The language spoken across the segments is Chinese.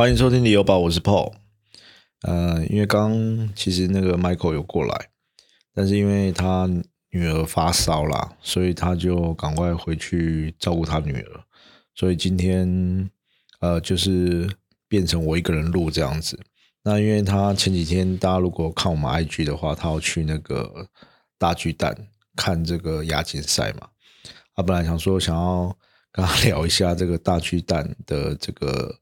欢迎收听旅游宝，我是 Paul。呃，因为刚其实那个 Michael 有过来，但是因为他女儿发烧啦，所以他就赶快回去照顾他女儿。所以今天呃，就是变成我一个人录这样子。那因为他前几天大家如果看我们 IG 的话，他要去那个大巨蛋看这个亚锦赛嘛。他本来想说想要跟他聊一下这个大巨蛋的这个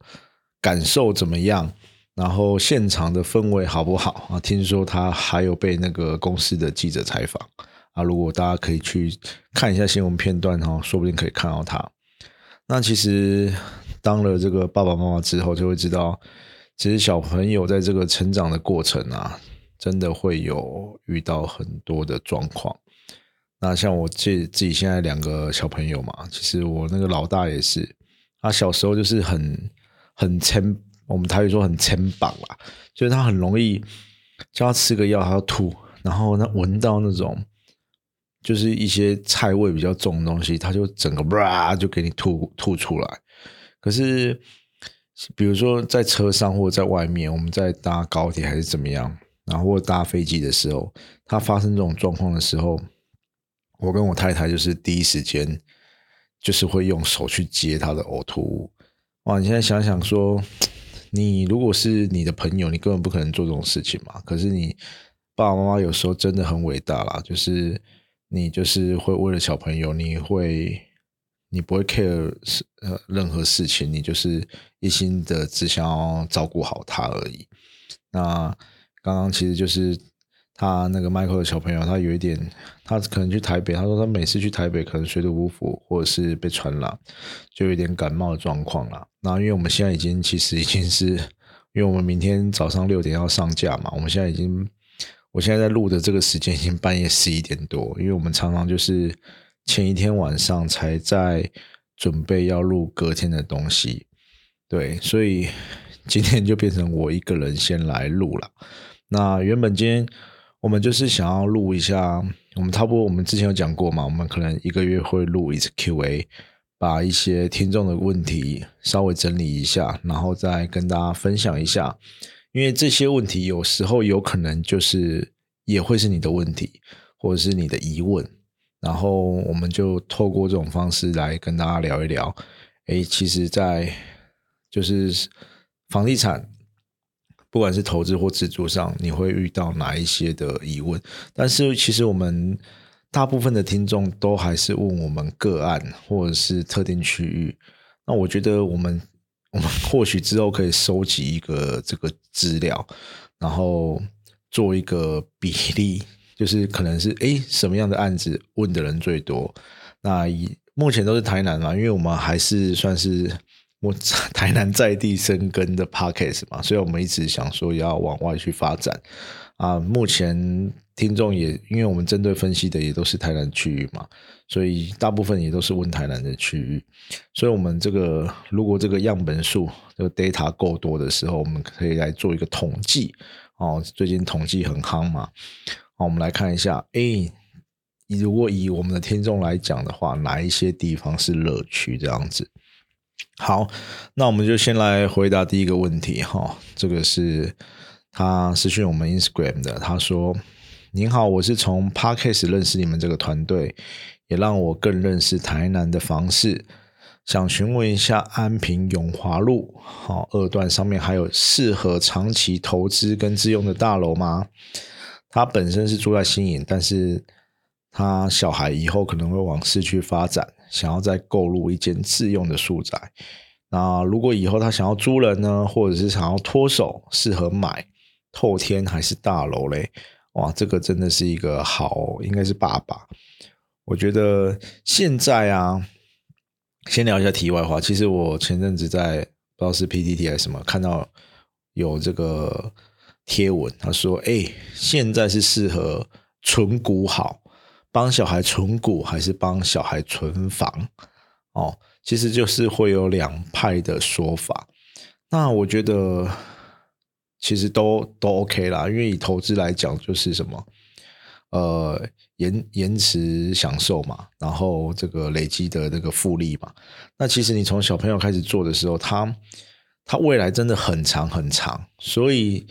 感受怎么样，然后现场的氛围好不好啊？听说他还有被那个公司的记者采访啊。如果大家可以去看一下新闻片段哈，说不定可以看到他。那其实当了这个爸爸妈妈之后，就会知道。其实小朋友在这个成长的过程啊，真的会有遇到很多的状况。那像我自自己现在两个小朋友嘛，其实我那个老大也是，他小时候就是很很撑，我们台语说很撑膀啦，就是他很容易叫他吃个药，他要吐，然后他闻到那种就是一些菜味比较重的东西，他就整个哇就给你吐吐出来。可是。比如说在车上或者在外面，我们在搭高铁还是怎么样，然后或搭飞机的时候，他发生这种状况的时候，我跟我太太就是第一时间就是会用手去接他的呕吐物。哇，你现在想想说，你如果是你的朋友，你根本不可能做这种事情嘛。可是你爸爸妈妈有时候真的很伟大啦，就是你就是会为了小朋友，你会。你不会 care 呃任何事情，你就是一心的只想要照顾好他而已。那刚刚其实就是他那个 Michael 的小朋友，他有一点，他可能去台北，他说他每次去台北可能水土不服，或者是被传染，就有点感冒的状况了。那因为我们现在已经其实已经是，因为我们明天早上六点要上架嘛，我们现在已经，我现在在录的这个时间已经半夜十一点多，因为我们常常就是。前一天晚上才在准备要录隔天的东西，对，所以今天就变成我一个人先来录了。那原本今天我们就是想要录一下，我们差不多我们之前有讲过嘛，我们可能一个月会录一次 Q&A，把一些听众的问题稍微整理一下，然后再跟大家分享一下。因为这些问题有时候有可能就是也会是你的问题，或者是你的疑问。然后我们就透过这种方式来跟大家聊一聊，哎，其实，在就是房地产，不管是投资或自住上，你会遇到哪一些的疑问？但是其实我们大部分的听众都还是问我们个案或者是特定区域。那我觉得我们我们或许之后可以收集一个这个资料，然后做一个比例。就是可能是哎什么样的案子问的人最多？那以目前都是台南嘛，因为我们还是算是我台南在地生根的 parkes 嘛，所以我们一直想说要往外去发展啊。目前听众也因为我们针对分析的也都是台南区域嘛，所以大部分也都是问台南的区域。所以我们这个如果这个样本数这个 data 够多的时候，我们可以来做一个统计哦。最近统计很夯嘛。好，我们来看一下。哎，如果以我们的听众来讲的话，哪一些地方是乐趣？这样子。好，那我们就先来回答第一个问题。哈，这个是他私讯我们 Instagram 的。他说：“您好，我是从 Parkes 认识你们这个团队，也让我更认识台南的房市。想询问一下，安平永华路好二段上面还有适合长期投资跟自用的大楼吗？”他本身是住在新营，但是他小孩以后可能会往市区发展，想要再购入一间自用的住宅。那如果以后他想要租人呢，或者是想要脱手，适合买透天还是大楼嘞？哇，这个真的是一个好，应该是爸爸。我觉得现在啊，先聊一下题外话。其实我前阵子在不知道是 PTT 还是什么，看到有这个。贴文他说：“哎，现在是适合存股好，帮小孩存股还是帮小孩存房？哦，其实就是会有两派的说法。那我觉得其实都都 OK 啦，因为以投资来讲，就是什么呃延延迟享受嘛，然后这个累积的那个复利嘛。那其实你从小朋友开始做的时候，他。他未来真的很长很长，所以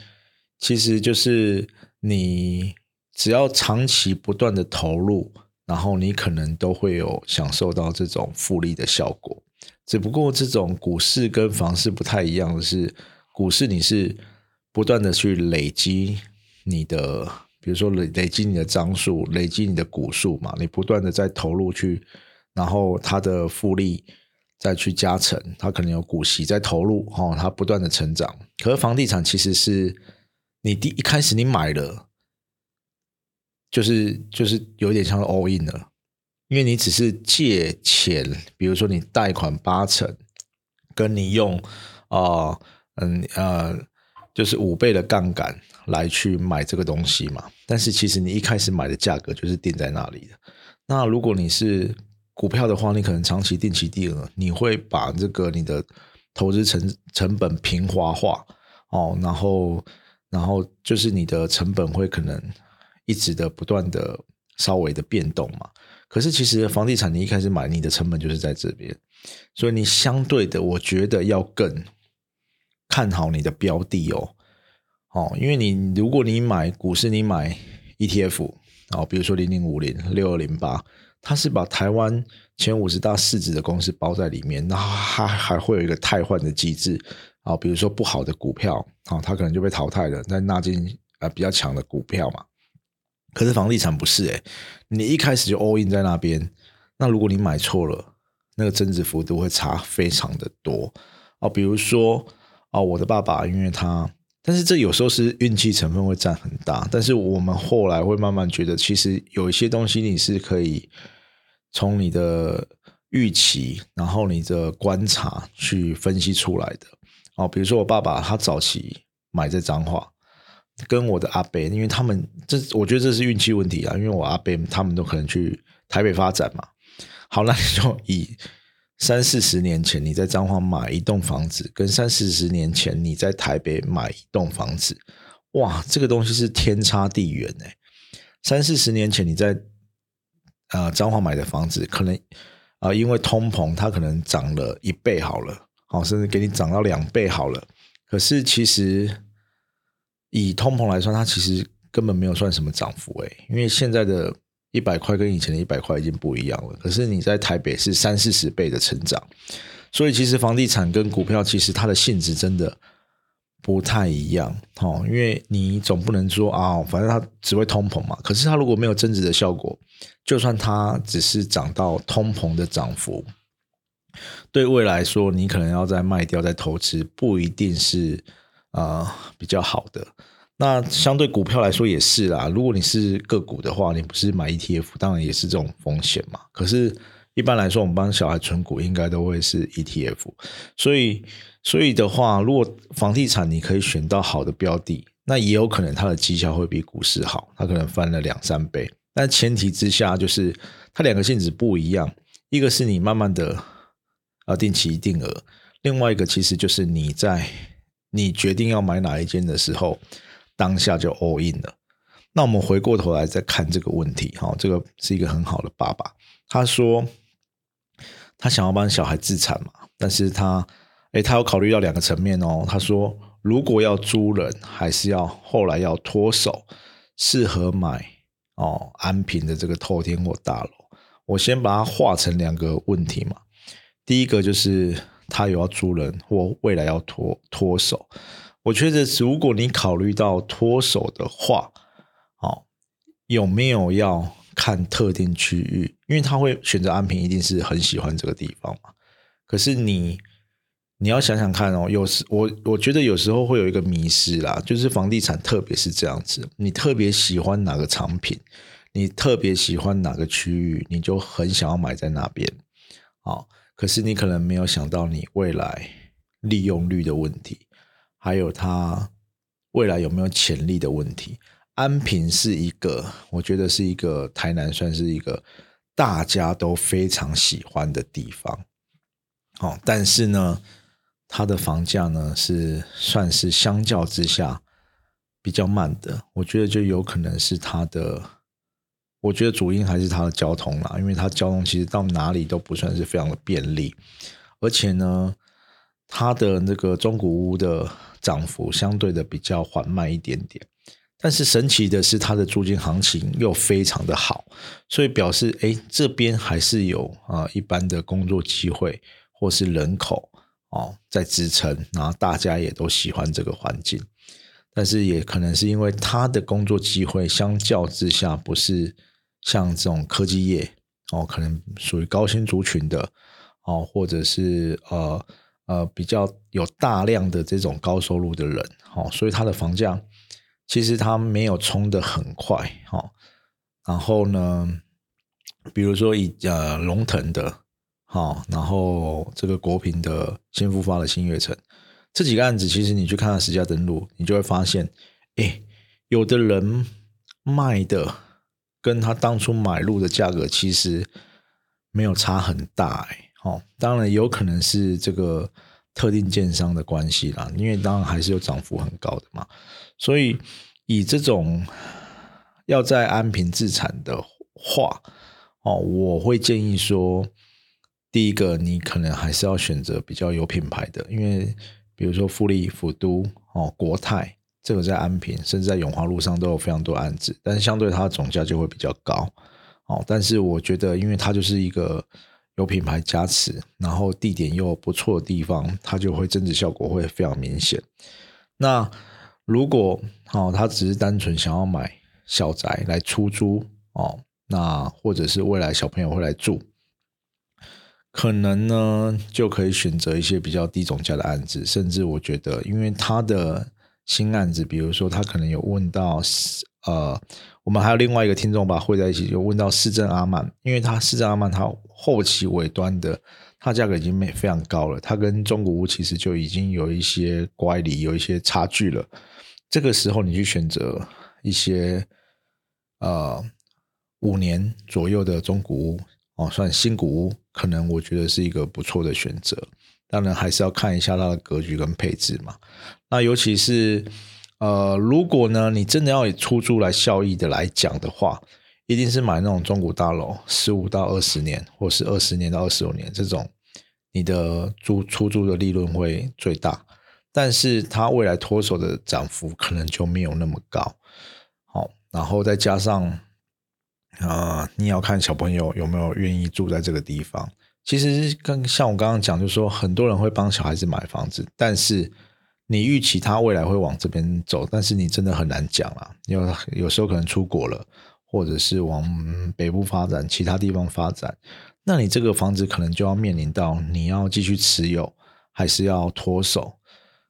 其实就是你只要长期不断的投入，然后你可能都会有享受到这种复利的效果。只不过这种股市跟房市不太一样的是，股市你是不断的去累积你的，比如说累累积你的张数，累积你的股数嘛，你不断的在投入去，然后它的复利再去加成，它可能有股息在投入，哦，它不断的成长。可是房地产其实是你第一开始你买了，就是就是有点像 all in 了。因为你只是借钱，比如说你贷款八成，跟你用啊嗯呃，就是五倍的杠杆来去买这个东西嘛。但是其实你一开始买的价格就是定在那里的。那如果你是股票的话，你可能长期定期定额，你会把这个你的投资成成本平滑化哦，然后然后就是你的成本会可能一直的不断的稍微的变动嘛。可是，其实房地产你一开始买，你的成本就是在这边，所以你相对的，我觉得要更看好你的标的哦，哦，因为你如果你买股市，你买 ETF 哦，比如说零零五零、六二零八，它是把台湾前五十大市值的公司包在里面，然后它还会有一个汰换的机制啊，比如说不好的股票啊，它可能就被淘汰了，再纳进啊比较强的股票嘛。可是房地产不是诶，你一开始就 all in 在那边，那如果你买错了，那个增值幅度会差非常的多哦。比如说啊，我的爸爸，因为他，但是这有时候是运气成分会占很大。但是我们后来会慢慢觉得，其实有一些东西你是可以从你的预期，然后你的观察去分析出来的哦。比如说我爸爸，他早期买这张画。跟我的阿伯，因为他们这，我觉得这是运气问题啊。因为我阿伯他们都可能去台北发展嘛。好，那你就以三四十年前你在彰化买一栋房子，跟三四十年前你在台北买一栋房子，哇，这个东西是天差地远哎。三四十年前你在呃彰化买的房子，可能啊因为通膨，它可能涨了一倍好了，好，甚至给你涨到两倍好了。可是其实。以通膨来算，它其实根本没有算什么涨幅诶，因为现在的一百块跟以前的一百块已经不一样了。可是你在台北是三四十倍的成长，所以其实房地产跟股票其实它的性质真的不太一样哦。因为你总不能说啊，反正它只会通膨嘛。可是它如果没有增值的效果，就算它只是涨到通膨的涨幅，对未来说你可能要再卖掉再投资，不一定是。啊，比较好的。那相对股票来说也是啦。如果你是个股的话，你不是买 ETF，当然也是这种风险嘛。可是，一般来说，我们帮小孩存股，应该都会是 ETF。所以，所以的话，如果房地产你可以选到好的标的，那也有可能它的绩效会比股市好，它可能翻了两三倍。但前提之下，就是它两个性质不一样。一个是你慢慢的啊定期定额，另外一个其实就是你在。你决定要买哪一间的时候，当下就 all in 了。那我们回过头来再看这个问题，哈，这个是一个很好的爸爸。他说他想要帮小孩自产嘛，但是他，哎，他有考虑到两个层面哦。他说，如果要租人，还是要后来要脱手，适合买哦安平的这个透天或大楼。我先把它划成两个问题嘛。第一个就是。他有要租人或未来要脱脱手，我觉得如果你考虑到脱手的话，哦，有没有要看特定区域？因为他会选择安平，一定是很喜欢这个地方嘛。可是你你要想想看哦，有时我我觉得有时候会有一个迷失啦，就是房地产特别是这样子，你特别喜欢哪个产品，你特别喜欢哪个区域，你就很想要买在那边，好。可是你可能没有想到，你未来利用率的问题，还有它未来有没有潜力的问题。安平是一个，我觉得是一个台南算是一个大家都非常喜欢的地方。哦，但是呢，它的房价呢是算是相较之下比较慢的。我觉得就有可能是它的。我觉得主因还是它的交通啦，因为它交通其实到哪里都不算是非常的便利，而且呢，它的那个中古屋的涨幅相对的比较缓慢一点点。但是神奇的是，它的租金行情又非常的好，所以表示哎，这边还是有啊一般的工作机会或是人口哦在支撑，然后大家也都喜欢这个环境。但是也可能是因为它的工作机会相较之下不是像这种科技业哦，可能属于高薪族群的哦，或者是呃呃比较有大量的这种高收入的人哦，所以它的房价。其实它没有冲的很快，哦，然后呢，比如说以呃龙腾的，好，然后这个国平的新复发的新月城这几个案子，其实你去看看实价登录，你就会发现，哎，有的人卖的跟他当初买入的价格其实没有差很大，哎，好，当然有可能是这个特定建商的关系啦，因为当然还是有涨幅很高的嘛。所以，以这种要在安平自产的话，哦，我会建议说，第一个，你可能还是要选择比较有品牌的，因为比如说富力、府都、哦国泰，这个在安平甚至在永华路上都有非常多案子，但是相对它的总价就会比较高，哦，但是我觉得，因为它就是一个有品牌加持，然后地点又不错的地方，它就会增值效果会非常明显。那如果哦，他只是单纯想要买小宅来出租哦，那或者是未来小朋友会来住，可能呢就可以选择一些比较低总价的案子，甚至我觉得，因为他的新案子，比如说他可能有问到呃，我们还有另外一个听众吧，会在一起有问到市政阿曼，因为他市政阿曼他后期尾端的。它价格已经没非常高了，它跟中古屋其实就已经有一些乖离，有一些差距了。这个时候你去选择一些呃五年左右的中古屋哦，算新古屋，可能我觉得是一个不错的选择。当然还是要看一下它的格局跟配置嘛。那尤其是呃，如果呢你真的要以出租来效益的来讲的话。一定是买那种中古大楼，十五到二十年，或是二十年到二十五年这种，你的租出租的利润会最大，但是它未来脱手的涨幅可能就没有那么高。好，然后再加上，啊，你要看小朋友有没有愿意住在这个地方。其实跟像我刚刚讲，就是说很多人会帮小孩子买房子，但是你预期它未来会往这边走，但是你真的很难讲啊，因为有时候可能出国了。或者是往北部发展，其他地方发展，那你这个房子可能就要面临到你要继续持有，还是要脱手。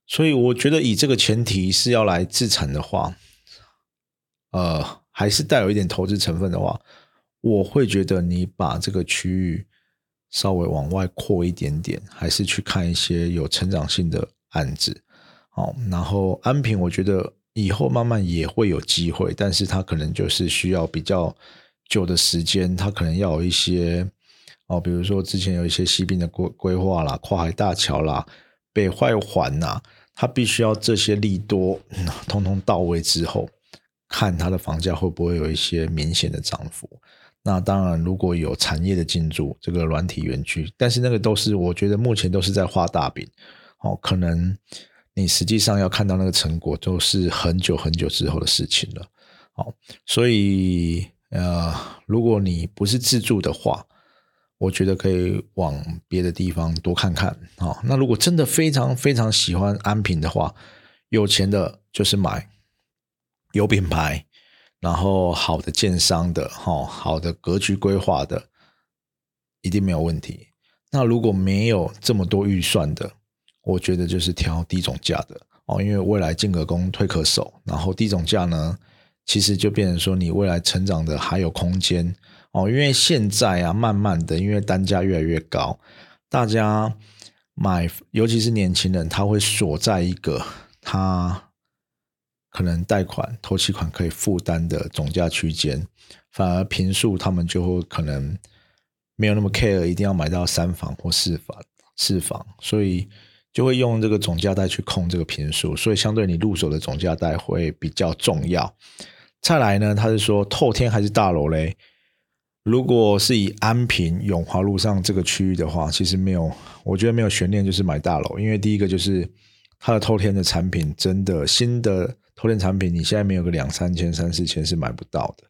所以我觉得以这个前提是要来自产的话，呃，还是带有一点投资成分的话，我会觉得你把这个区域稍微往外扩一点点，还是去看一些有成长性的案子。好，然后安平，我觉得。以后慢慢也会有机会，但是它可能就是需要比较久的时间，它可能要有一些哦，比如说之前有一些西滨的规规划啦、跨海大桥啦、北外环呐，它必须要这些利多通通到位之后，看它的房价会不会有一些明显的涨幅。那当然，如果有产业的进驻，这个软体园区，但是那个都是我觉得目前都是在画大饼，哦，可能。你实际上要看到那个成果，都是很久很久之后的事情了。好，所以呃，如果你不是自住的话，我觉得可以往别的地方多看看。好，那如果真的非常非常喜欢安平的话，有钱的就是买有品牌，然后好的建商的，哈，好的格局规划的，一定没有问题。那如果没有这么多预算的，我觉得就是挑低总价的哦，因为未来进可攻退可守，然后低总价呢，其实就变成说你未来成长的还有空间哦。因为现在啊，慢慢的，因为单价越来越高，大家买，尤其是年轻人，他会锁在一个他可能贷款、投期款可以负担的总价区间，反而平数他们就会可能没有那么 care，一定要买到三房或四房、四房，所以。就会用这个总价带去控这个平数，所以相对你入手的总价带会比较重要。再来呢，他是说透天还是大楼嘞？如果是以安平永华路上这个区域的话，其实没有，我觉得没有悬念，就是买大楼。因为第一个就是它的透天的产品，真的新的透天产品，你现在没有个两三千、三四千是买不到的。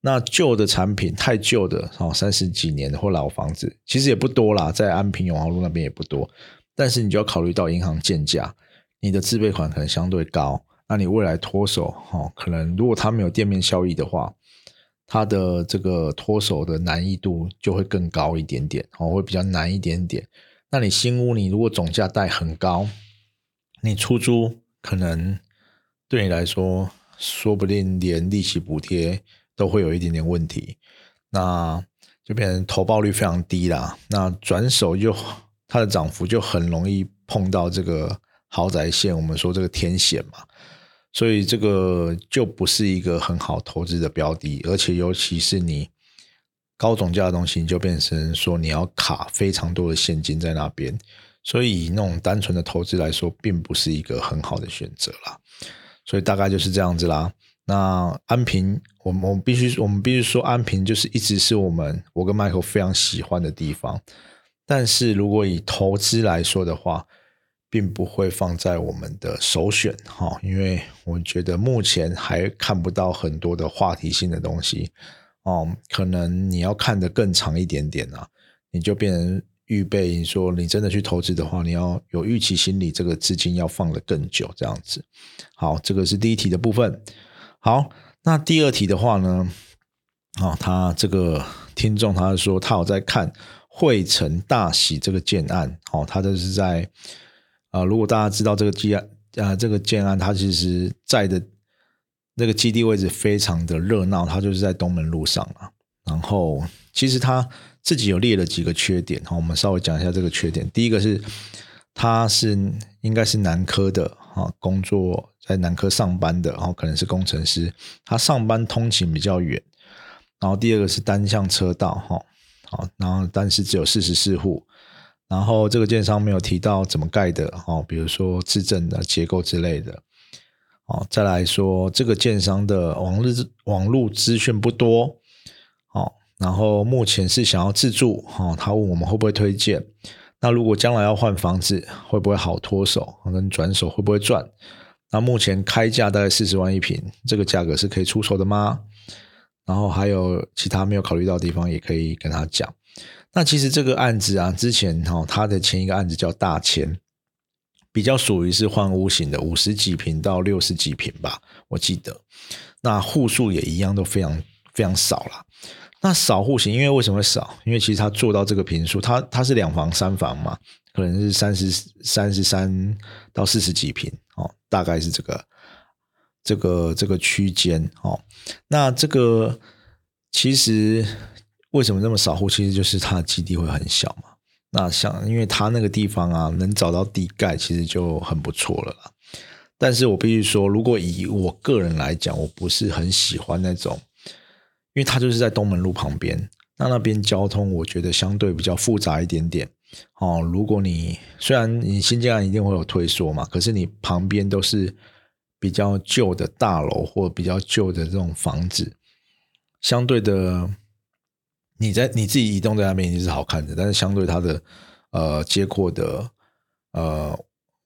那旧的产品太旧的哦，三十几年的或老房子，其实也不多啦，在安平永华路那边也不多。但是你就要考虑到银行建价，你的自备款可能相对高，那你未来脱手哦，可能如果它没有店面效益的话。它的这个脱手的难易度就会更高一点点，哦，会比较难一点点。那你新屋，你如果总价带很高，你出租可能对你来说，说不定连利息补贴都会有一点点问题，那就变成投报率非常低啦。那转手又它的涨幅就很容易碰到这个豪宅线，我们说这个天险嘛。所以这个就不是一个很好投资的标的，而且尤其是你高总价的东西，你就变成说你要卡非常多的现金在那边，所以以那种单纯的投资来说，并不是一个很好的选择啦。所以大概就是这样子啦。那安平，我们我们必须我们必须说，安平就是一直是我们我跟 Michael 非常喜欢的地方。但是如果以投资来说的话，并不会放在我们的首选哈，因为我觉得目前还看不到很多的话题性的东西哦，可能你要看得更长一点点啊，你就变成预备，你说你真的去投资的话，你要有预期心理，这个资金要放得更久这样子。好，这个是第一题的部分。好，那第二题的话呢，啊，他这个听众他说他有在看汇成大喜这个建案，哦，他就是在。啊，如果大家知道这个建案啊，这个建案，它其实在的那个基地位置非常的热闹，它就是在东门路上啊。然后，其实他自己有列了几个缺点，好，我们稍微讲一下这个缺点。第一个是，他是应该是南科的啊，工作在南科上班的，然后可能是工程师，他上班通勤比较远。然后第二个是单向车道，哈，好，然后但是只有四十四户。然后这个建商没有提到怎么盖的哦，比如说自证的结构之类的哦。再来说这个建商的网日网络资讯不多哦。然后目前是想要自住哦，他问我们会不会推荐？那如果将来要换房子，会不会好脱手？跟转手会不会赚？那目前开价大概四十万一平，这个价格是可以出手的吗？然后还有其他没有考虑到的地方，也可以跟他讲。那其实这个案子啊，之前哈，他的前一个案子叫大千，比较属于是换屋型的，五十几平到六十几平吧，我记得。那户数也一样，都非常非常少了。那少户型，因为为什么会少？因为其实他做到这个平数，他他是两房三房嘛，可能是三十三十三到四十几平哦，大概是这个这个这个区间哦。那这个其实。为什么那么少户？其实就是它的基地会很小嘛。那像，因为它那个地方啊，能找到地盖，其实就很不错了啦。但是我必须说，如果以我个人来讲，我不是很喜欢那种，因为它就是在东门路旁边，那那边交通我觉得相对比较复杂一点点。哦，如果你虽然你新建案一定会有退缩嘛，可是你旁边都是比较旧的大楼或比较旧的这种房子，相对的。你在你自己移动在那边已经是好看的，但是相对它的呃接阔的呃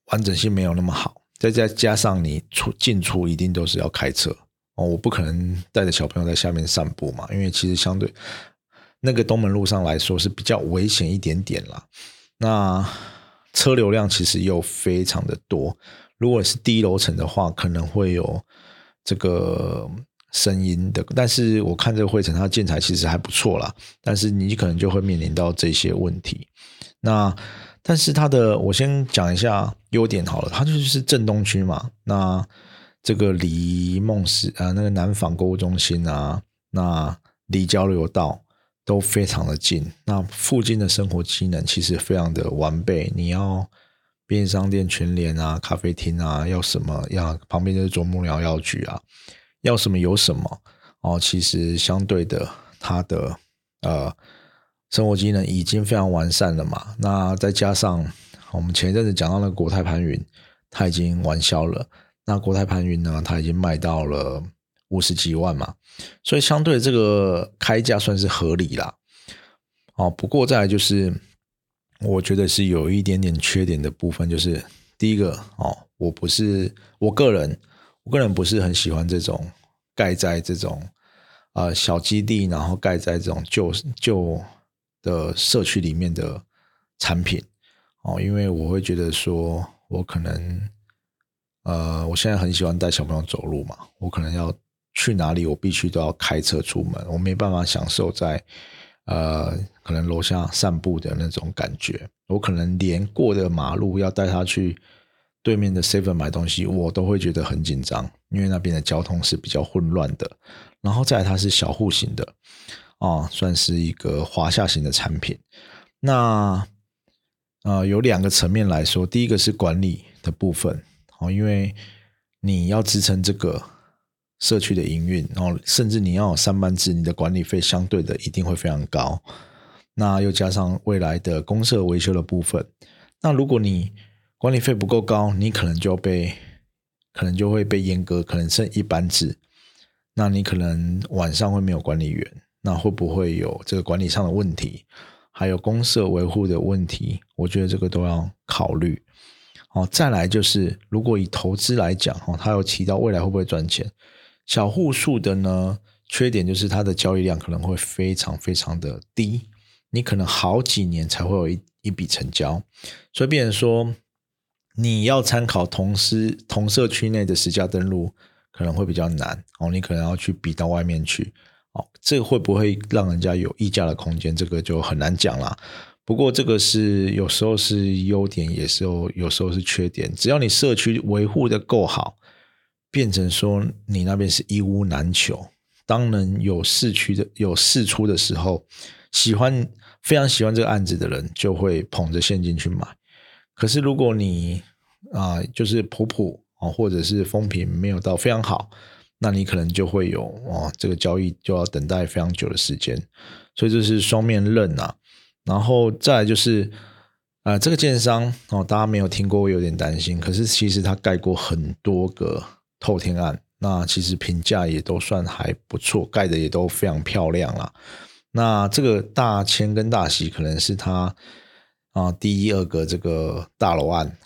完整性没有那么好，再加加上你出进出一定都是要开车哦，我不可能带着小朋友在下面散步嘛，因为其实相对那个东门路上来说是比较危险一点点啦。那车流量其实又非常的多，如果是低楼层的话，可能会有这个。声音的，但是我看这个会城，它建材其实还不错啦。但是你可能就会面临到这些问题。那但是它的，我先讲一下优点好了。它就是正东区嘛。那这个离梦时啊，那个南纺购物中心啊，那离交流道都非常的近。那附近的生活机能其实非常的完备。你要便利商店、全联啊、咖啡厅啊，要什么要旁边就是啄木鸟药局啊。要什么有什么哦，其实相对的，它的呃生活机能已经非常完善了嘛。那再加上我们前一阵子讲到那个国泰盘云，它已经完销了。那国泰盘云呢，它已经卖到了五十几万嘛，所以相对这个开价算是合理啦。哦，不过再来就是，我觉得是有一点点缺点的部分，就是第一个哦，我不是我个人，我个人不是很喜欢这种盖在这种呃小基地，然后盖在这种旧旧的社区里面的产品哦，因为我会觉得说，我可能呃，我现在很喜欢带小朋友走路嘛，我可能要去哪里，我必须都要开车出门，我没办法享受在。呃，可能楼下散步的那种感觉，我可能连过的马路要带他去对面的 seven 买东西，我都会觉得很紧张，因为那边的交通是比较混乱的。然后再来它是小户型的，啊，算是一个华夏型的产品。那呃，有两个层面来说，第一个是管理的部分，哦，因为你要支撑这个。社区的营运，然后甚至你要有三班制，你的管理费相对的一定会非常高。那又加上未来的公社维修的部分，那如果你管理费不够高，你可能就被可能就会被阉割，可能剩一班制。那你可能晚上会没有管理员，那会不会有这个管理上的问题？还有公社维护的问题，我觉得这个都要考虑。好，再来就是如果以投资来讲，哈，他有提到未来会不会赚钱？小户数的呢，缺点就是它的交易量可能会非常非常的低，你可能好几年才会有一一笔成交，所以变成说你要参考同时同社区内的实价登录可能会比较难哦，你可能要去比到外面去哦，这会不会让人家有溢价的空间？这个就很难讲啦。不过这个是有时候是优点，也是有有时候是缺点，只要你社区维护的够好。变成说你那边是一屋难求，当人有市区的有市出的时候，喜欢非常喜欢这个案子的人就会捧着现金去买。可是如果你啊就是普普啊，或者是风评没有到非常好，那你可能就会有哦这个交易就要等待非常久的时间。所以这是双面刃呐。然后再就是啊这个建商哦，大家没有听过，有点担心。可是其实他盖过很多个。透天案，那其实评价也都算还不错，盖的也都非常漂亮啦。那这个大千跟大喜可能是他啊第一二个这个大楼案。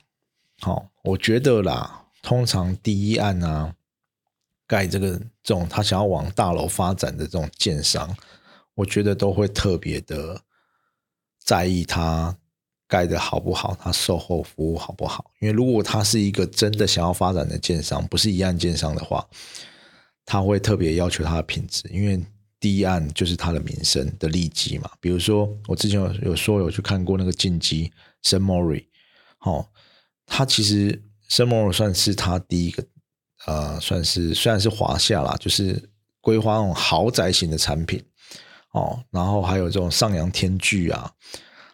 好，我觉得啦，通常第一案啊盖这个这种他想要往大楼发展的这种建商，我觉得都会特别的在意他。盖的好不好？他售后服务好不好？因为如果他是一个真的想要发展的建商，不是一案建商的话，他会特别要求他的品质，因为第一案就是他的名声的利基嘛。比如说，我之前有有说有去看过那个进击圣莫瑞，好，他其实圣莫瑞算是他第一个，呃，算是虽然是华夏啦，就是规划那种豪宅型的产品，哦，然后还有这种上扬天具啊。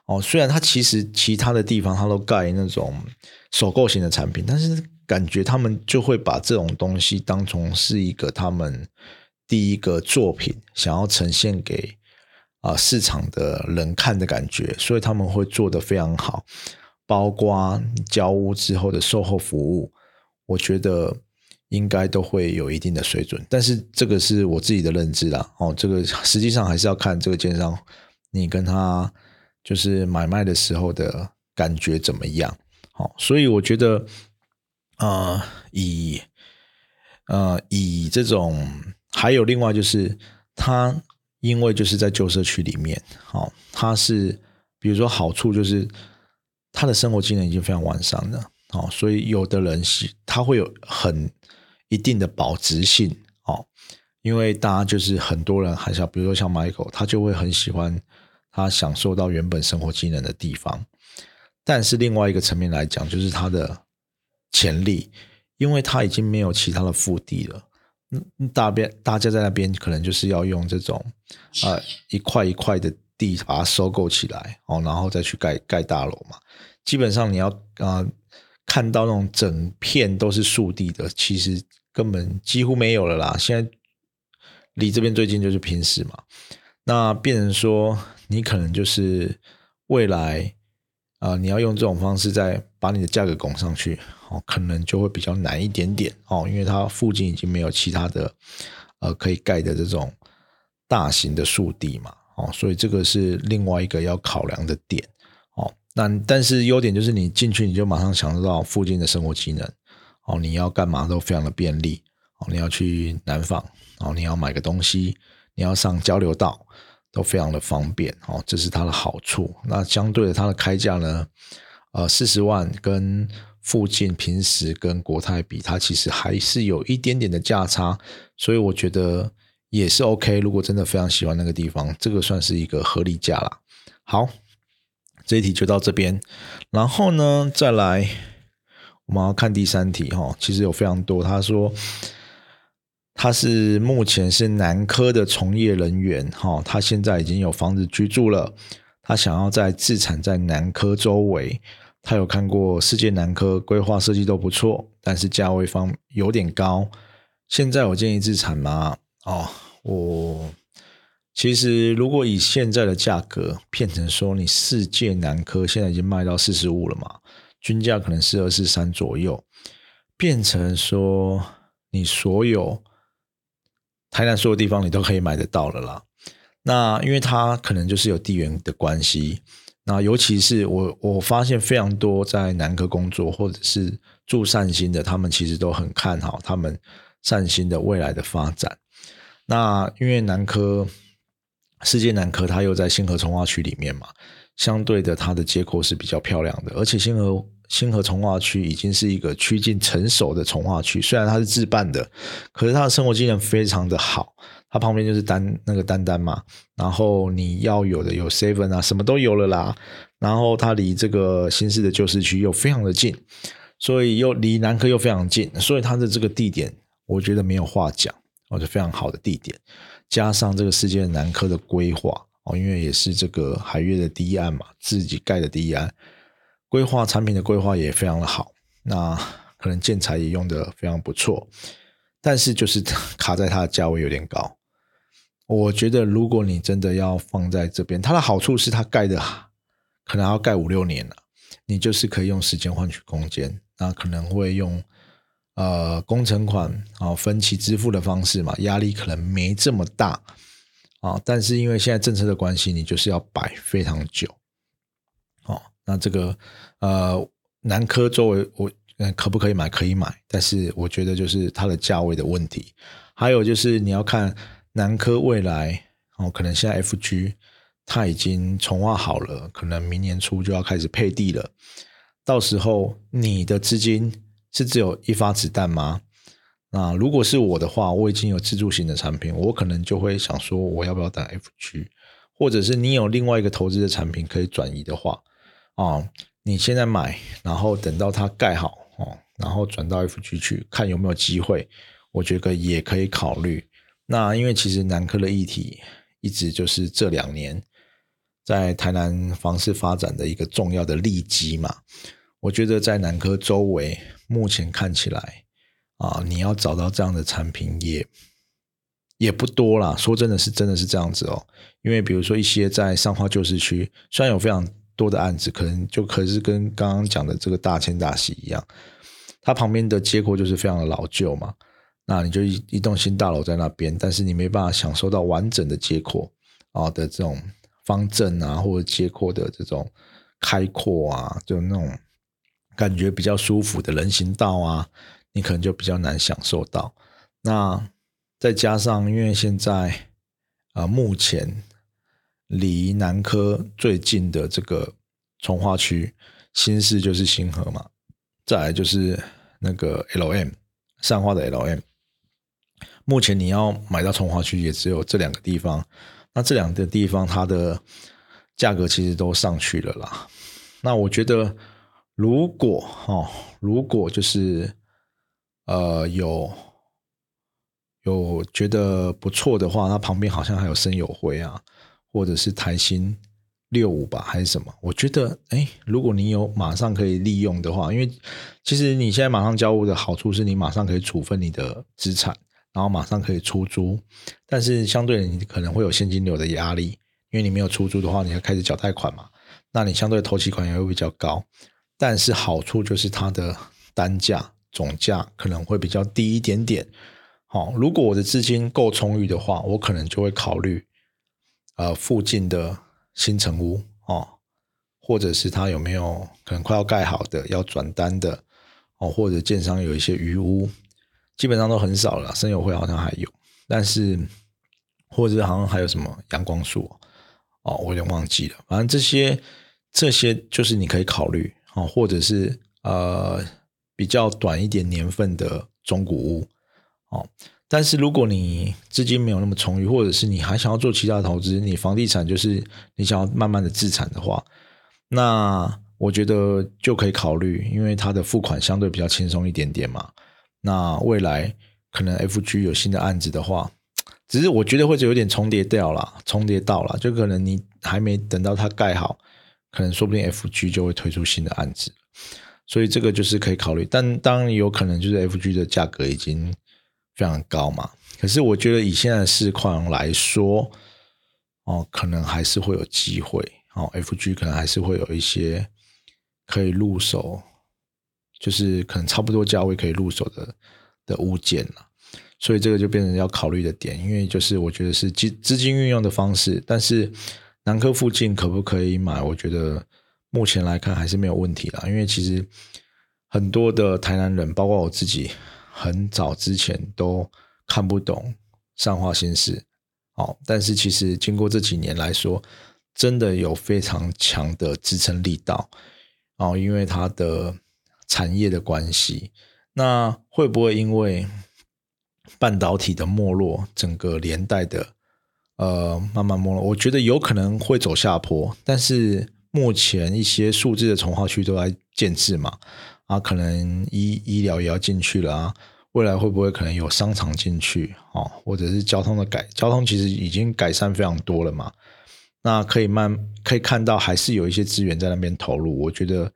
哦，虽然它其实其他的地方它都盖那种首购型的产品，但是感觉他们就会把这种东西当成是一个他们第一个作品，想要呈现给啊市场的人看的感觉，所以他们会做的非常好，包括交屋之后的售后服务，我觉得应该都会有一定的水准。但是这个是我自己的认知啦，哦，这个实际上还是要看这个奸商你跟他。就是买卖的时候的感觉怎么样？好，所以我觉得，呃，以呃以这种，还有另外就是，他因为就是在旧社区里面，好，他是比如说好处就是他的生活机能已经非常完善了，好，所以有的人是他会有很一定的保值性，哦，因为大家就是很多人还是比如说像 Michael，他就会很喜欢。他享受到原本生活机能的地方，但是另外一个层面来讲，就是它的潜力，因为它已经没有其他的腹地了。嗯，大边大家在那边可能就是要用这种啊一块一块的地把它收购起来哦，然后再去盖盖大楼嘛。基本上你要啊看到那种整片都是树地的，其实根本几乎没有了啦。现在离这边最近就是平时嘛，那变成说。你可能就是未来啊，你要用这种方式再把你的价格拱上去，哦，可能就会比较难一点点哦，因为它附近已经没有其他的呃可以盖的这种大型的树地嘛，哦，所以这个是另外一个要考量的点哦。那但是优点就是你进去你就马上享受到附近的生活机能哦，你要干嘛都非常的便利哦，你要去南方哦，你要买个东西，你要上交流道。都非常的方便哦，这是它的好处。那相对的，它的开价呢，呃，四十万跟附近平时跟国泰比，它其实还是有一点点的价差，所以我觉得也是 OK。如果真的非常喜欢那个地方，这个算是一个合理价啦。好，这一题就到这边，然后呢，再来我们要看第三题哈，其实有非常多。他说。他是目前是南科的从业人员，哈，他现在已经有房子居住了。他想要在自产在南科周围，他有看过世界南科规划设计都不错，但是价位方有点高。现在我建议自产吗？哦，我其实如果以现在的价格变成说，你世界南科现在已经卖到四十五了嘛，均价可能是二四三左右，变成说你所有。台南所有地方你都可以买得到了啦。那因为它可能就是有地缘的关系。那尤其是我我发现非常多在南科工作或者是住善心的，他们其实都很看好他们善心的未来的发展。那因为南科世界南科它又在星河从化区里面嘛，相对的它的街廓是比较漂亮的，而且星河。星河从化区已经是一个趋近成熟的从化区，虽然它是自办的，可是它的生活机能非常的好。它旁边就是丹那个丹丹嘛，然后你要有的有 seven 啊，什么都有了啦。然后它离这个新市的旧市区又非常的近，所以又离南科又非常近，所以它的这个地点我觉得没有话讲，哦，就非常好的地点。加上这个世界南科的规划哦，因为也是这个海月的第一案嘛，自己盖的第一案。规划产品的规划也非常的好，那可能建材也用的非常不错，但是就是卡在它的价位有点高。我觉得如果你真的要放在这边，它的好处是它盖的可能要盖五六年了，你就是可以用时间换取空间，那可能会用呃工程款啊分期支付的方式嘛，压力可能没这么大。啊，但是因为现在政策的关系，你就是要摆非常久。哦那这个呃南科周围我可不可以买？可以买，但是我觉得就是它的价位的问题。还有就是你要看南科未来哦，可能现在 FG 它已经重划好了，可能明年初就要开始配地了。到时候你的资金是只有一发子弹吗？那如果是我的话，我已经有自助型的产品，我可能就会想说，我要不要等 FG，或者是你有另外一个投资的产品可以转移的话。啊，你现在买，然后等到它盖好哦，然后转到 FG 去看有没有机会，我觉得也可以考虑。那因为其实南科的议题一直就是这两年在台南房市发展的一个重要的利基嘛，我觉得在南科周围目前看起来啊，你要找到这样的产品也也不多啦。说真的是真的是这样子哦，因为比如说一些在上化旧市区，虽然有非常多的案子可能就可是跟刚刚讲的这个大千大喜一样，它旁边的街廓就是非常的老旧嘛，那你就一一栋新大楼在那边，但是你没办法享受到完整的街廓啊的这种方正啊或者街廓的这种开阔啊，就那种感觉比较舒服的人行道啊，你可能就比较难享受到。那再加上因为现在啊目前。离南科最近的这个从化区新市就是新河嘛，再来就是那个 L M 上化的 L M。目前你要买到从化区也只有这两个地方，那这两个地方它的价格其实都上去了啦。那我觉得如果哈，如果就是呃有有觉得不错的话，那旁边好像还有深友会啊。或者是台新六五吧，还是什么？我觉得，哎，如果你有马上可以利用的话，因为其实你现在马上交屋的好处是你马上可以处分你的资产，然后马上可以出租。但是相对你可能会有现金流的压力，因为你没有出租的话，你要开始缴贷款嘛。那你相对头期款也会比较高，但是好处就是它的单价总价可能会比较低一点点。好，如果我的资金够充裕的话，我可能就会考虑呃附近的新城屋哦，或者是它有没有可能快要盖好的要转单的哦，或者建商有一些余屋，基本上都很少了。生友会好像还有，但是或者好像还有什么阳光树哦，我有点忘记了。反正这些这些就是你可以考虑哦，或者是呃比较短一点年份的中古屋。哦，但是如果你资金没有那么充裕，或者是你还想要做其他投资，你房地产就是你想要慢慢的自产的话，那我觉得就可以考虑，因为它的付款相对比较轻松一点点嘛。那未来可能 FG 有新的案子的话，只是我觉得会有点重叠掉了，重叠到了，就可能你还没等到它盖好，可能说不定 FG 就会推出新的案子，所以这个就是可以考虑。但当然有可能就是 FG 的价格已经。非常高嘛，可是我觉得以现在的市况来说，哦，可能还是会有机会哦，FG 可能还是会有一些可以入手，就是可能差不多价位可以入手的的物件了，所以这个就变成要考虑的点，因为就是我觉得是资资金运用的方式，但是南科附近可不可以买？我觉得目前来看还是没有问题啦，因为其实很多的台南人，包括我自己。很早之前都看不懂上化新市，哦，但是其实经过这几年来说，真的有非常强的支撑力道，哦，因为它的产业的关系，那会不会因为半导体的没落，整个连带的呃慢慢没落？我觉得有可能会走下坡，但是目前一些数字的从化区都在建制嘛。啊，可能医医疗也要进去了啊，未来会不会可能有商场进去哦，或者是交通的改，交通其实已经改善非常多了嘛，那可以慢可以看到还是有一些资源在那边投入。我觉得，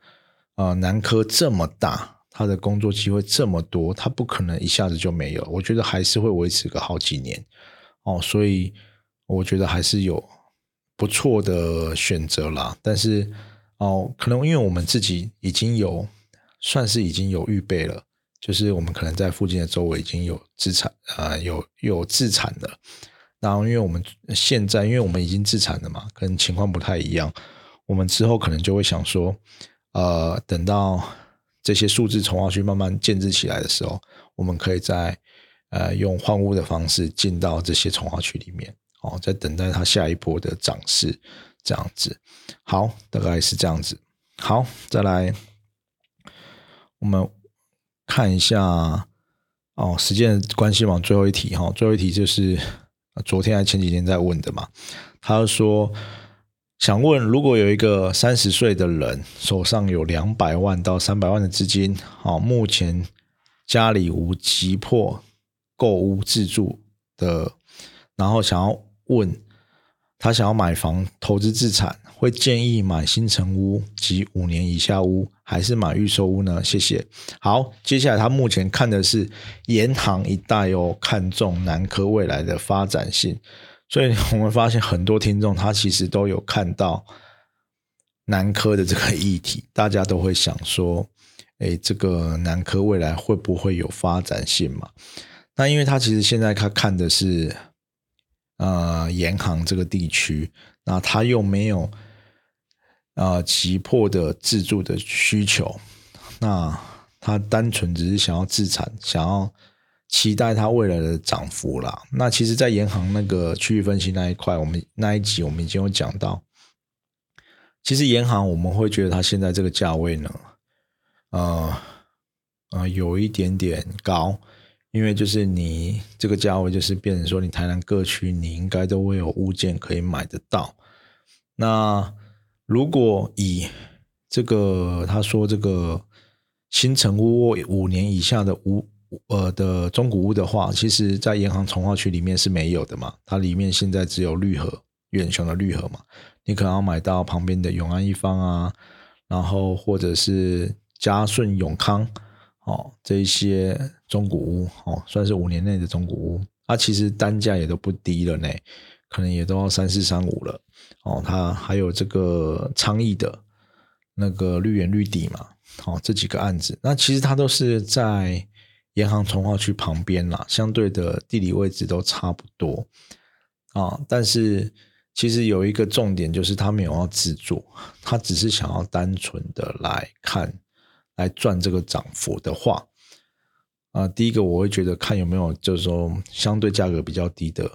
呃，南科这么大，它的工作机会这么多，它不可能一下子就没有，我觉得还是会维持个好几年哦，所以我觉得还是有不错的选择啦。但是哦，可能因为我们自己已经有。算是已经有预备了，就是我们可能在附近的周围已经有资产，呃，有有自产的。然后，因为我们现在，因为我们已经自产了嘛，跟情况不太一样。我们之后可能就会想说，呃，等到这些数字从化区慢慢建制起来的时候，我们可以在呃用换屋的方式进到这些从化区里面，哦，在等待它下一波的涨势，这样子。好，大概是这样子。好，再来。我们看一下哦，时间关系嘛，最后一题哈，最后一题就是昨天还前几天在问的嘛。他说想问，如果有一个三十岁的人手上有两百万到三百万的资金，好，目前家里无急迫购屋自住的，然后想要问他想要买房投资自产。会建议买新城屋及五年以下屋，还是买预售屋呢？谢谢。好，接下来他目前看的是沿航一带哦，看中南科未来的发展性，所以我们发现很多听众他其实都有看到南科的这个议题，大家都会想说，哎，这个南科未来会不会有发展性嘛？那因为他其实现在他看的是呃沿航这个地区，那他又没有。啊，急迫的自住的需求，那他单纯只是想要自产，想要期待它未来的涨幅啦。那其实，在银行那个区域分析那一块，我们那一集我们已经有讲到，其实银行我们会觉得它现在这个价位呢，呃呃，有一点点高，因为就是你这个价位，就是变成说，你台南各区你应该都会有物件可以买得到，那。如果以这个他说这个新城屋五年以下的屋呃的中古屋的话，其实在银行从化区里面是没有的嘛，它里面现在只有绿河远雄的绿河嘛，你可能要买到旁边的永安一方啊，然后或者是嘉顺永康哦这一些中古屋哦，算是五年内的中古屋，它其实单价也都不低了呢，可能也都要三四三五了。哦，它还有这个昌邑的那个绿源绿底嘛，好这几个案子，那其实它都是在银行从化区旁边啦，相对的地理位置都差不多啊。但是其实有一个重点就是他没有要制作，他只是想要单纯的来看来赚这个涨幅的话，啊，第一个我会觉得看有没有就是说相对价格比较低的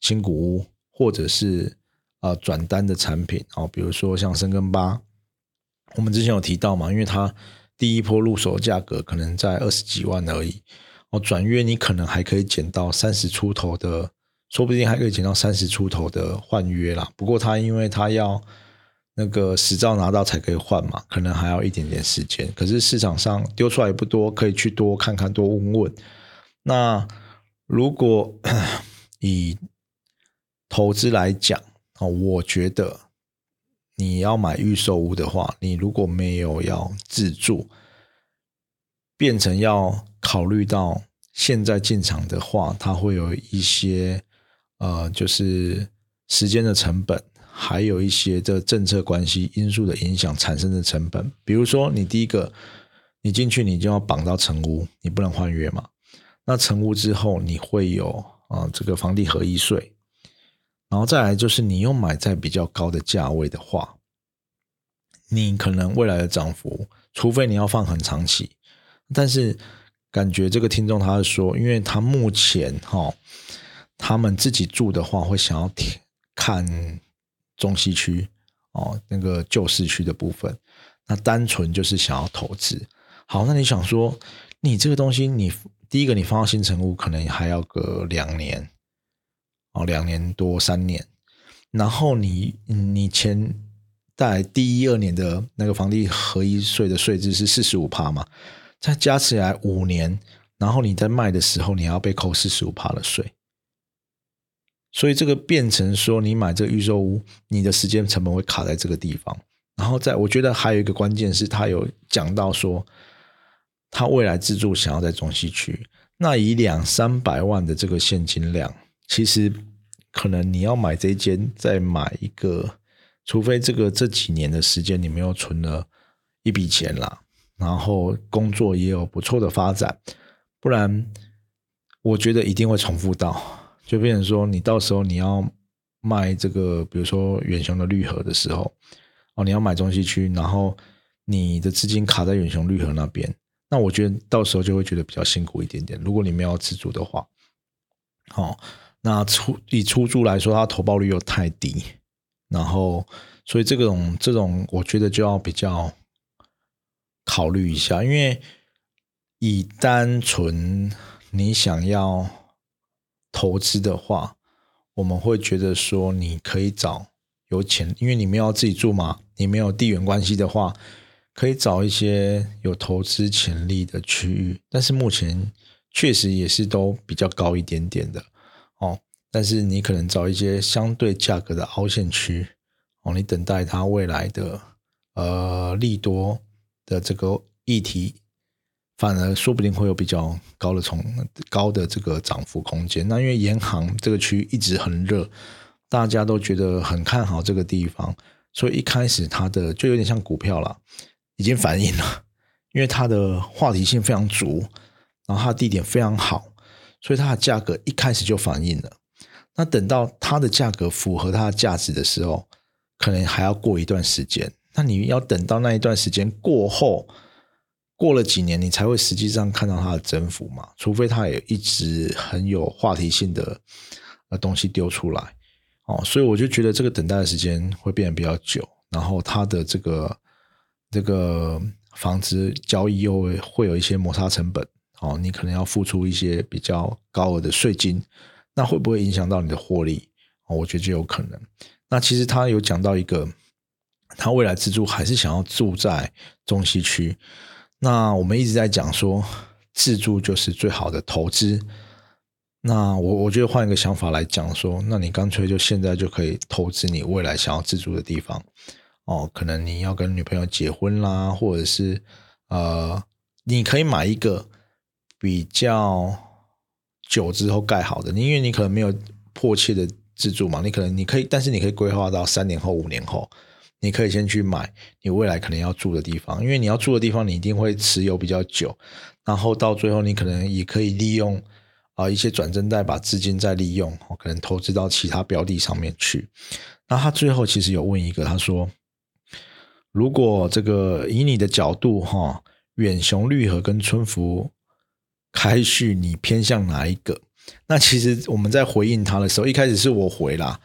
新古屋，或者是。啊，转单的产品哦，比如说像深耕八，我们之前有提到嘛，因为它第一波入手价格可能在二十几万而已，哦，转约你可能还可以减到三十出头的，说不定还可以减到三十出头的换约啦。不过它因为它要那个实照拿到才可以换嘛，可能还要一点点时间。可是市场上丢出来也不多，可以去多看看，多问问。那如果 以投资来讲，哦，我觉得你要买预售屋的话，你如果没有要自住，变成要考虑到现在进场的话，它会有一些呃，就是时间的成本，还有一些这政策关系因素的影响产生的成本。比如说，你第一个你进去，你就要绑到成屋，你不能换约嘛。那成屋之后，你会有啊这个房地合一税。然后再来就是，你又买在比较高的价位的话，你可能未来的涨幅，除非你要放很长期，但是感觉这个听众他是说，因为他目前哈，他们自己住的话，会想要看中西区哦，那个旧市区的部分，那单纯就是想要投资。好，那你想说，你这个东西，你第一个你放到新城屋，可能还要个两年。哦，两年多三年，然后你你前在第一二年的那个房地合一税的税制是四十五趴嘛，再加起来五年，然后你在卖的时候你还要被扣四十五趴的税，所以这个变成说你买这个预售屋，你的时间成本会卡在这个地方。然后在我觉得还有一个关键是他有讲到说，他未来自住想要在中西区，那以两三百万的这个现金量。其实可能你要买这间，再买一个，除非这个这几年的时间你没有存了一笔钱啦，然后工作也有不错的发展，不然我觉得一定会重复到，就变成说你到时候你要卖这个，比如说远雄的绿河的时候，哦，你要买中西区，然后你的资金卡在远雄绿河那边，那我觉得到时候就会觉得比较辛苦一点点。如果你没有自住的话，好。那出以出租来说，它投报率又太低，然后所以这种这种，我觉得就要比较考虑一下，因为以单纯你想要投资的话，我们会觉得说你可以找有钱，因为你没有自己住嘛，你没有地缘关系的话，可以找一些有投资潜力的区域，但是目前确实也是都比较高一点点的。但是你可能找一些相对价格的凹陷区哦，你等待它未来的呃利多的这个议题，反而说不定会有比较高的从高的这个涨幅空间。那因为银行这个区一直很热，大家都觉得很看好这个地方，所以一开始它的就有点像股票了，已经反映了，因为它的话题性非常足，然后它的地点非常好。所以它的价格一开始就反映了，那等到它的价格符合它的价值的时候，可能还要过一段时间。那你要等到那一段时间过后，过了几年，你才会实际上看到它的增幅嘛？除非它也一直很有话题性的呃东西丢出来哦。所以我就觉得这个等待的时间会变得比较久，然后它的这个这个房子交易又会有一些摩擦成本。哦，你可能要付出一些比较高额的税金，那会不会影响到你的获利？哦，我觉得就有可能。那其实他有讲到一个，他未来自住还是想要住在中西区。那我们一直在讲说，自住就是最好的投资。那我我觉得换一个想法来讲说，那你干脆就现在就可以投资你未来想要自住的地方。哦，可能你要跟女朋友结婚啦，或者是呃，你可以买一个。比较久之后盖好的，因为你可能没有迫切的自住嘛，你可能你可以，但是你可以规划到三年后、五年后，你可以先去买你未来可能要住的地方，因为你要住的地方你一定会持有比较久，然后到最后你可能也可以利用啊一些转正贷把资金再利用，可能投资到其他标的上面去。那他最后其实有问一个，他说，如果这个以你的角度哈，远雄绿和跟春福开序，你偏向哪一个？那其实我们在回应他的时候，一开始是我回啦，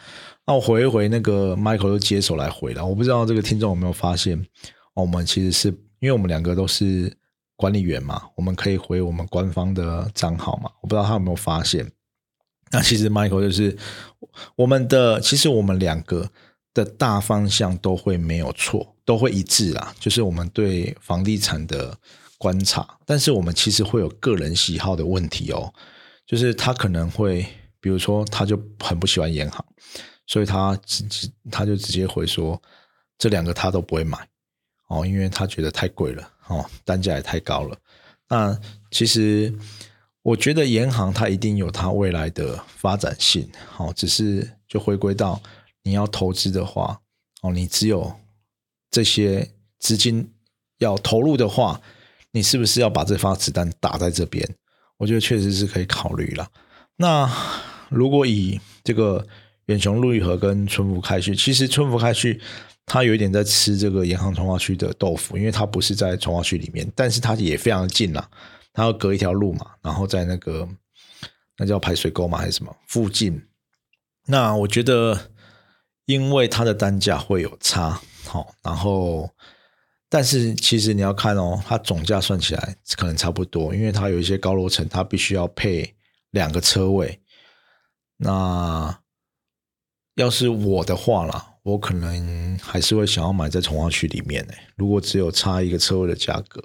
那我回一回，那个 Michael 就接手来回了。我不知道这个听众有没有发现，我们其实是因为我们两个都是管理员嘛，我们可以回我们官方的账号嘛。我不知道他有没有发现。那其实 Michael 就是我们的，其实我们两个的大方向都会没有错，都会一致啦。就是我们对房地产的观察，但是我们其实会有个人喜好的问题哦。就是他可能会，比如说，他就很不喜欢银行，所以他直直他就直接回说，这两个他都不会买哦，因为他觉得太贵了哦，单价也太高了。那其实我觉得银行它一定有它未来的发展性，好，只是就回归到你要投资的话，哦，你只有这些资金要投入的话，你是不是要把这发子弹打在这边？我觉得确实是可以考虑了。那如果以这个远雄陆玉河跟春福开旭，其实春福开旭它有一点在吃这个银行从化区的豆腐，因为它不是在从化区里面，但是它也非常近啦，它要隔一条路嘛，然后在那个那叫排水沟嘛还是什么附近。那我觉得，因为它的单价会有差，好，然后。但是其实你要看哦，它总价算起来可能差不多，因为它有一些高楼层，它必须要配两个车位。那要是我的话啦，我可能还是会想要买在从化区里面呢。如果只有差一个车位的价格，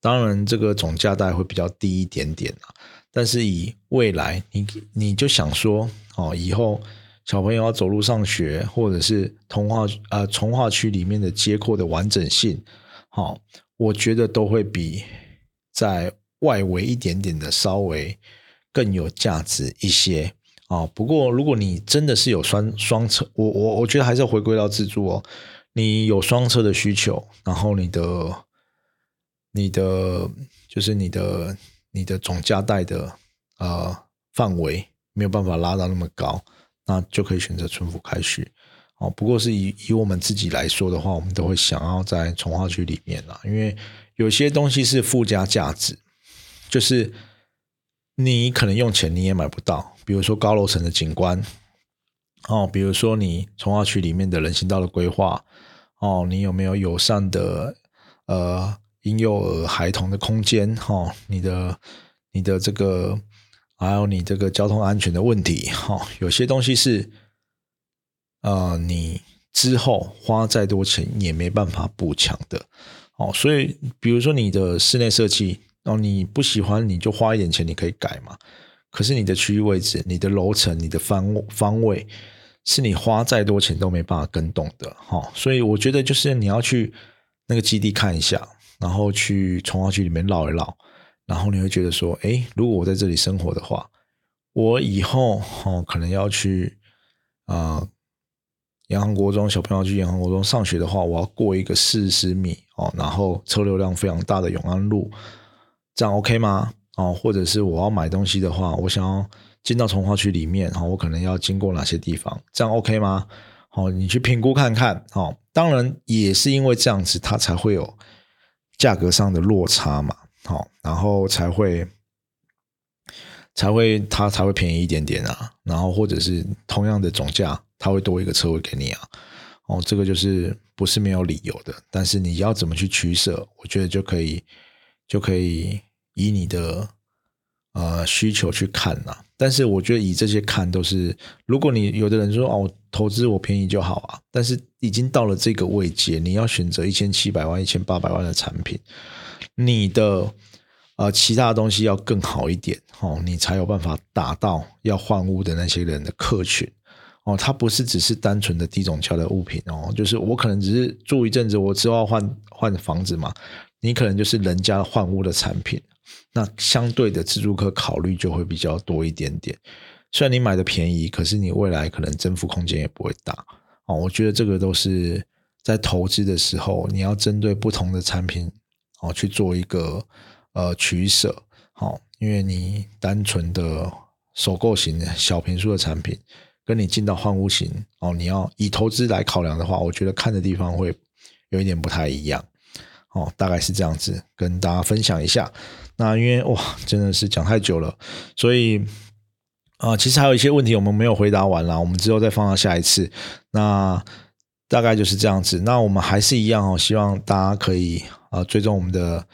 当然这个总价带会比较低一点点啊。但是以未来，你你就想说哦，以后。小朋友要走路上学，或者是通化呃从化区里面的街廓的完整性，好，我觉得都会比在外围一点点的稍微更有价值一些啊。不过如果你真的是有双双车，我我我觉得还是要回归到自助哦。你有双车的需求，然后你的你的就是你的你的总价带的呃范围没有办法拉到那么高。那就可以选择春福开序哦。不过是以以我们自己来说的话，我们都会想要在从化区里面啦，因为有些东西是附加价值，就是你可能用钱你也买不到，比如说高楼层的景观哦，比如说你从化区里面的人行道的规划哦，你有没有友善的呃婴幼儿孩童的空间哈？你的你的这个。还有你这个交通安全的问题，哈，有些东西是，呃，你之后花再多钱也没办法补强的，哦，所以比如说你的室内设计，哦，你不喜欢你就花一点钱你可以改嘛，可是你的区域位置、你的楼层、你的方方位，是你花再多钱都没办法跟动的，哈，所以我觉得就是你要去那个基地看一下，然后去从化区里面绕一绕。然后你会觉得说，哎，如果我在这里生活的话，我以后哦可能要去啊，延航国中小朋友去延航国中上学的话，我要过一个四十米哦，然后车流量非常大的永安路，这样 OK 吗？哦，或者是我要买东西的话，我想要进到从化区里面，哦，我可能要经过哪些地方？这样 OK 吗？好，你去评估看看。哦，当然也是因为这样子，它才会有价格上的落差嘛。好，然后才会才会它才会便宜一点点啊，然后或者是同样的总价，它会多一个车位给你啊。哦，这个就是不是没有理由的，但是你要怎么去取舍，我觉得就可以就可以以你的呃需求去看啊。但是我觉得以这些看都是，如果你有的人说哦，投资我便宜就好啊，但是已经到了这个位阶，你要选择一千七百万、一千八百万的产品。你的呃其他的东西要更好一点哦，你才有办法达到要换屋的那些人的客群哦。它不是只是单纯的低总价的物品哦，就是我可能只是住一阵子，我之后要换换房子嘛。你可能就是人家换屋的产品，那相对的自助客考虑就会比较多一点点。虽然你买的便宜，可是你未来可能增幅空间也不会大哦。我觉得这个都是在投资的时候，你要针对不同的产品哦去做一个呃取舍。好，因为你单纯的首购型的小平数的产品，跟你进到换屋型哦，你要以投资来考量的话，我觉得看的地方会有一点不太一样。哦，大概是这样子，跟大家分享一下。那因为哇，真的是讲太久了，所以啊，其实还有一些问题我们没有回答完啦，我们之后再放到下一次。那大概就是这样子。那我们还是一样哦，希望大家可以啊追踪我们的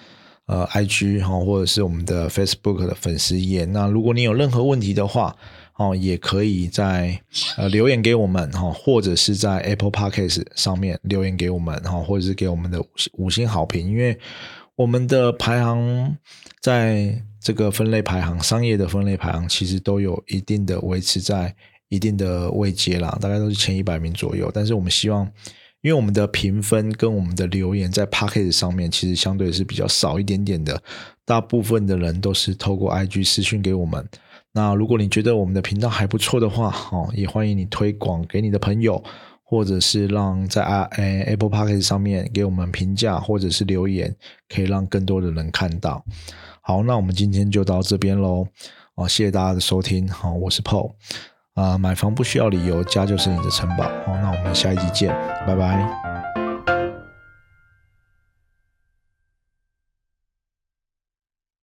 呃 IG 哈，或者是我们的 Facebook 的粉丝页。那如果你有任何问题的话，哦，也可以在呃留言给我们哈，或者是在 Apple Podcast 上面留言给我们哈，或者是给我们的五星好评，因为我们的排行在这个分类排行，商业的分类排行其实都有一定的维持在一定的位阶啦，大概都是前一百名左右。但是我们希望，因为我们的评分跟我们的留言在 Podcast 上面其实相对是比较少一点点的，大部分的人都是透过 IG 私讯给我们。那如果你觉得我们的频道还不错的话，哦，也欢迎你推广给你的朋友，或者是让在 Apple Podcast 上面给我们评价或者是留言，可以让更多的人看到。好，那我们今天就到这边喽，哦，谢谢大家的收听，好，我是 Paul，啊，买房不需要理由，家就是你的城堡，好，那我们下一集见，拜拜。